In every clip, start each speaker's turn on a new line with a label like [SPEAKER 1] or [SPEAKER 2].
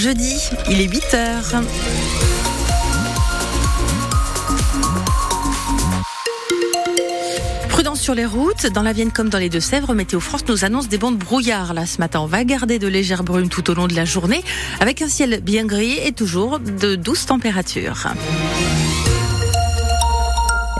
[SPEAKER 1] jeudi, il est 8h. Prudence sur les routes, dans la Vienne comme dans les Deux-Sèvres, Météo France nous annonce des bancs de brouillard. Là, ce matin, on va garder de légères brumes tout au long de la journée, avec un ciel bien gris et toujours de douces températures.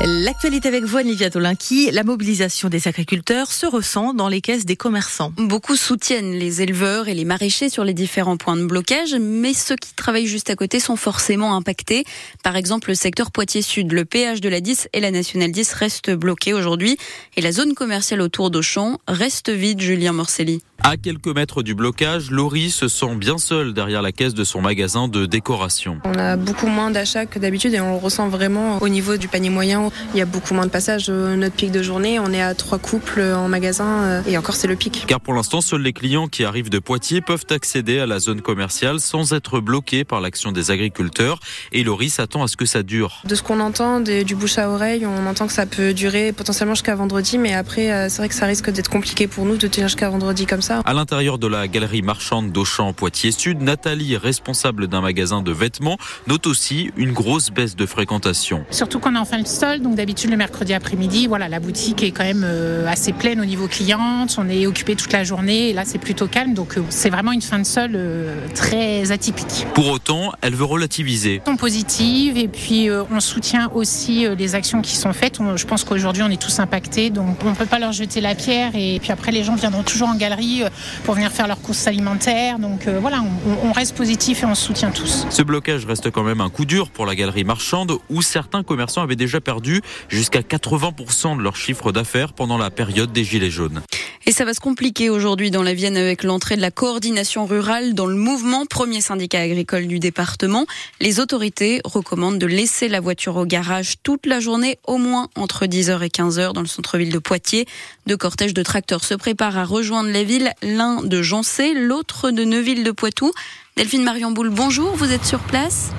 [SPEAKER 1] L'actualité avec vous, Olivia Tolinki. La mobilisation des agriculteurs se ressent dans les caisses des commerçants.
[SPEAKER 2] Beaucoup soutiennent les éleveurs et les maraîchers sur les différents points de blocage, mais ceux qui travaillent juste à côté sont forcément impactés. Par exemple, le secteur Poitiers-Sud, le péage de la 10 et la Nationale 10 restent bloqués aujourd'hui et la zone commerciale autour d'Auchan reste vide, Julien Morcelli.
[SPEAKER 3] À quelques mètres du blocage, Laurie se sent bien seule derrière la caisse de son magasin de décoration.
[SPEAKER 4] On a beaucoup moins d'achats que d'habitude et on le ressent vraiment au niveau du panier moyen. Il y a beaucoup moins de passages. Notre pic de journée, on est à trois couples en magasin euh, et encore c'est le pic.
[SPEAKER 3] Car pour l'instant, seuls les clients qui arrivent de Poitiers peuvent accéder à la zone commerciale sans être bloqués par l'action des agriculteurs. Et Laurie s'attend à ce que ça dure.
[SPEAKER 4] De ce qu'on entend du bouche à oreille, on entend que ça peut durer potentiellement jusqu'à vendredi, mais après euh, c'est vrai que ça risque d'être compliqué pour nous de tenir jusqu'à vendredi comme ça.
[SPEAKER 3] À l'intérieur de la galerie marchande d'Auchan Poitiers Sud, Nathalie, responsable d'un magasin de vêtements, note aussi une grosse baisse de fréquentation.
[SPEAKER 5] Surtout qu'on est en fin de sol, donc d'habitude le mercredi après-midi, voilà, la boutique est quand même euh, assez pleine au niveau cliente, on est occupé toute la journée, et là c'est plutôt calme, donc euh, c'est vraiment une fin de sol euh, très atypique.
[SPEAKER 3] Pour autant, elle veut relativiser.
[SPEAKER 5] On positive et puis on soutient aussi les actions qui sont faites. je pense qu'aujourd'hui on est tous impactés, donc on ne peut pas leur jeter la pierre et puis après les gens viendront toujours en galerie pour venir faire leurs courses alimentaires. Donc voilà, on, reste positif et on se soutient tous.
[SPEAKER 3] Ce blocage reste quand même un coup dur pour la galerie marchande où certains commerçants avaient déjà perdu jusqu'à 80% de leur chiffre d'affaires pendant la période des Gilets jaunes.
[SPEAKER 2] Et ça va se compliquer aujourd'hui dans la Vienne avec l'entrée de la coordination rurale dans le mouvement, premier syndicat agricole du département. Les autorités recommandent de laisser la voiture au garage toute la journée, au moins entre 10h et 15h dans le centre-ville de Poitiers. Deux cortèges de tracteurs se préparent à rejoindre les villes, l'un de Jancé, l'autre de Neuville de Poitou. Delphine Marion Boule, bonjour, vous êtes sur place?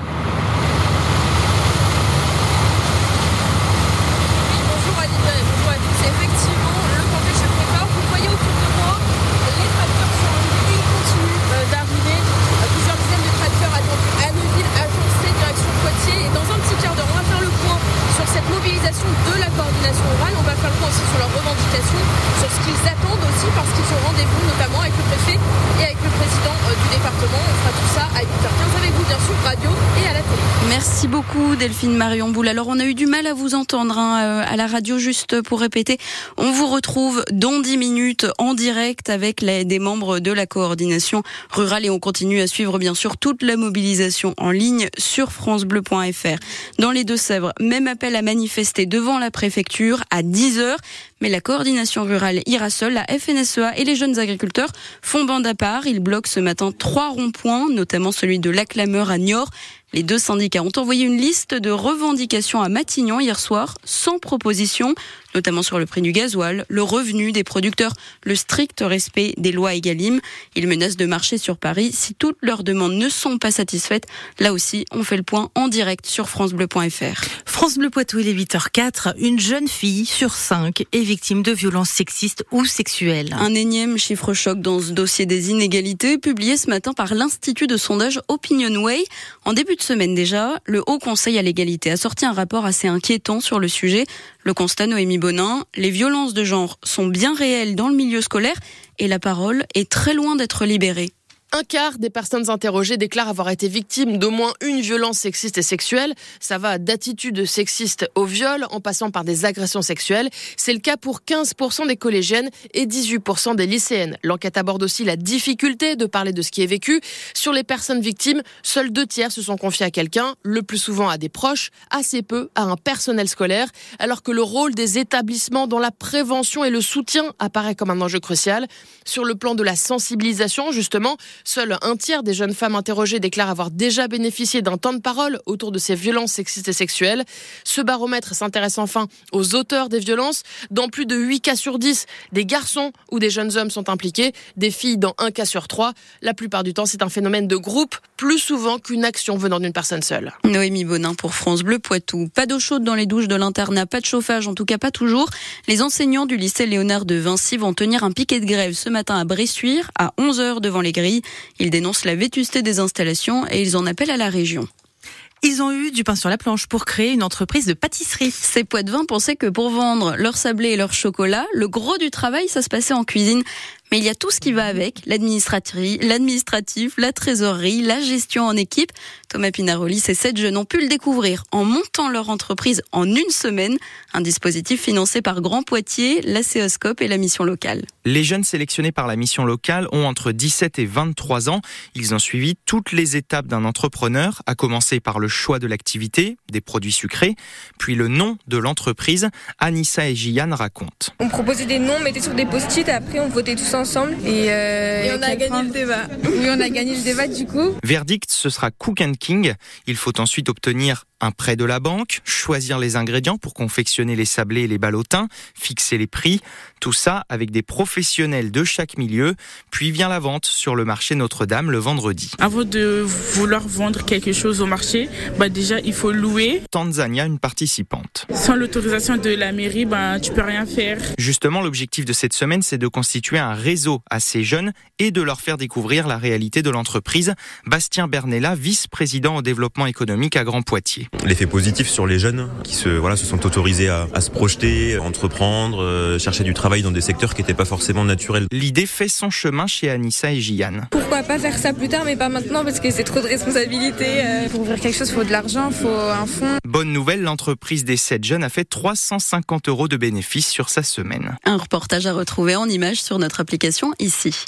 [SPEAKER 2] Merci beaucoup Delphine Marion Boule. Alors on a eu du mal à vous entendre hein, euh, à la radio juste pour répéter. On vous retrouve dans 10 minutes en direct avec les, des membres de la coordination rurale et on continue à suivre bien sûr toute la mobilisation en ligne sur francebleu.fr. Dans les Deux-Sèvres, même appel à manifester devant la préfecture à 10h. Mais la coordination rurale ira seule. La FNSEA et les jeunes agriculteurs font bande à part. Ils bloquent ce matin trois ronds-points, notamment celui de l'Acclameur à Niort. Les deux syndicats ont envoyé une liste de revendications à Matignon hier soir, sans proposition, notamment sur le prix du gasoil, le revenu des producteurs, le strict respect des lois Egalim. Ils menacent de marcher sur Paris si toutes leurs demandes ne sont pas satisfaites. Là aussi, on fait le point en direct sur francebleu.fr.
[SPEAKER 1] France Bleu Poitou, il est 8h04. Une jeune fille sur cinq est victime de violences sexistes ou sexuelles.
[SPEAKER 2] Un énième chiffre choc dans ce dossier des inégalités publié ce matin par l'Institut de sondage Opinionway. En début de semaine déjà, le Haut Conseil à l'égalité a sorti un rapport assez inquiétant sur le sujet. Le constat, Noémie Bonin, les violences de genre sont bien réelles dans le milieu scolaire et la parole est très loin d'être libérée.
[SPEAKER 6] Un quart des personnes interrogées déclarent avoir été victimes d'au moins une violence sexiste et sexuelle. Ça va d'attitudes sexistes au viol en passant par des agressions sexuelles. C'est le cas pour 15% des collégiennes et 18% des lycéennes. L'enquête aborde aussi la difficulté de parler de ce qui est vécu. Sur les personnes victimes, seuls deux tiers se sont confiés à quelqu'un, le plus souvent à des proches, assez peu à un personnel scolaire, alors que le rôle des établissements dans la prévention et le soutien apparaît comme un enjeu crucial. Sur le plan de la sensibilisation, justement, Seul un tiers des jeunes femmes interrogées déclarent avoir déjà bénéficié d'un temps de parole autour de ces violences sexistes et sexuelles. Ce baromètre s'intéresse enfin aux auteurs des violences. Dans plus de 8 cas sur 10, des garçons ou des jeunes hommes sont impliqués, des filles dans un cas sur 3. La plupart du temps, c'est un phénomène de groupe, plus souvent qu'une action venant d'une personne seule.
[SPEAKER 2] Noémie Bonin pour France Bleu Poitou. Pas d'eau chaude dans les douches de l'internat, pas de chauffage, en tout cas pas toujours. Les enseignants du lycée Léonard de Vinci vont tenir un piquet de grève ce matin à Bressuire, à 11h devant les grilles. Ils dénoncent la vétusté des installations et ils en appellent à la région.
[SPEAKER 1] Ils ont eu du pain sur la planche pour créer une entreprise de pâtisserie.
[SPEAKER 2] Ces Poitvins pensaient que pour vendre leur sablé et leur chocolat, le gros du travail, ça se passait en cuisine. Mais il y a tout ce qui va avec, l'administratif, la trésorerie, la gestion en équipe. Thomas Pinaroli, ces sept jeunes ont pu le découvrir en montant leur entreprise en une semaine. Un dispositif financé par Grand Poitiers, la Céoscope et la mission locale.
[SPEAKER 7] Les jeunes sélectionnés par la mission locale ont entre 17 et 23 ans. Ils ont suivi toutes les étapes d'un entrepreneur, à commencer par le choix de l'activité, des produits sucrés, puis le nom de l'entreprise. Anissa et Gianne racontent.
[SPEAKER 8] On proposait des noms, mettait sur des post-it et après on votait tous ensemble. Et,
[SPEAKER 9] euh, on a gagné le débat.
[SPEAKER 8] Oui, on a gagné le débat du coup.
[SPEAKER 7] Verdict, ce sera Cook and King. Il faut ensuite obtenir un prêt de la banque, choisir les ingrédients pour confectionner les sablés et les ballotins, fixer les prix, tout ça avec des professionnels de chaque milieu, puis vient la vente sur le marché Notre-Dame le vendredi.
[SPEAKER 10] Avant de vouloir vendre quelque chose au marché, bah déjà il faut louer.
[SPEAKER 7] Tanzania, une participante.
[SPEAKER 10] Sans l'autorisation de la mairie, bah tu peux rien faire.
[SPEAKER 7] Justement, l'objectif de cette semaine, c'est de constituer un réseau à ces jeunes et de leur faire découvrir la réalité de l'entreprise. Bastien Bernella, vice-président au développement économique à Grand Poitiers
[SPEAKER 11] l'effet positif sur les jeunes qui se, voilà, se sont autorisés à, à se projeter, entreprendre, euh, chercher du travail dans des secteurs qui n'étaient pas forcément naturels.
[SPEAKER 7] L'idée fait son chemin chez Anissa et Gianne.
[SPEAKER 8] Pourquoi pas faire ça plus tard, mais pas maintenant parce que c'est trop de responsabilités. Euh, pour ouvrir quelque chose, il faut de l'argent, il faut un fonds.
[SPEAKER 7] Bonne nouvelle, l'entreprise des 7 jeunes a fait 350 euros de bénéfices sur sa semaine.
[SPEAKER 2] Un reportage à retrouver en images sur notre application ici.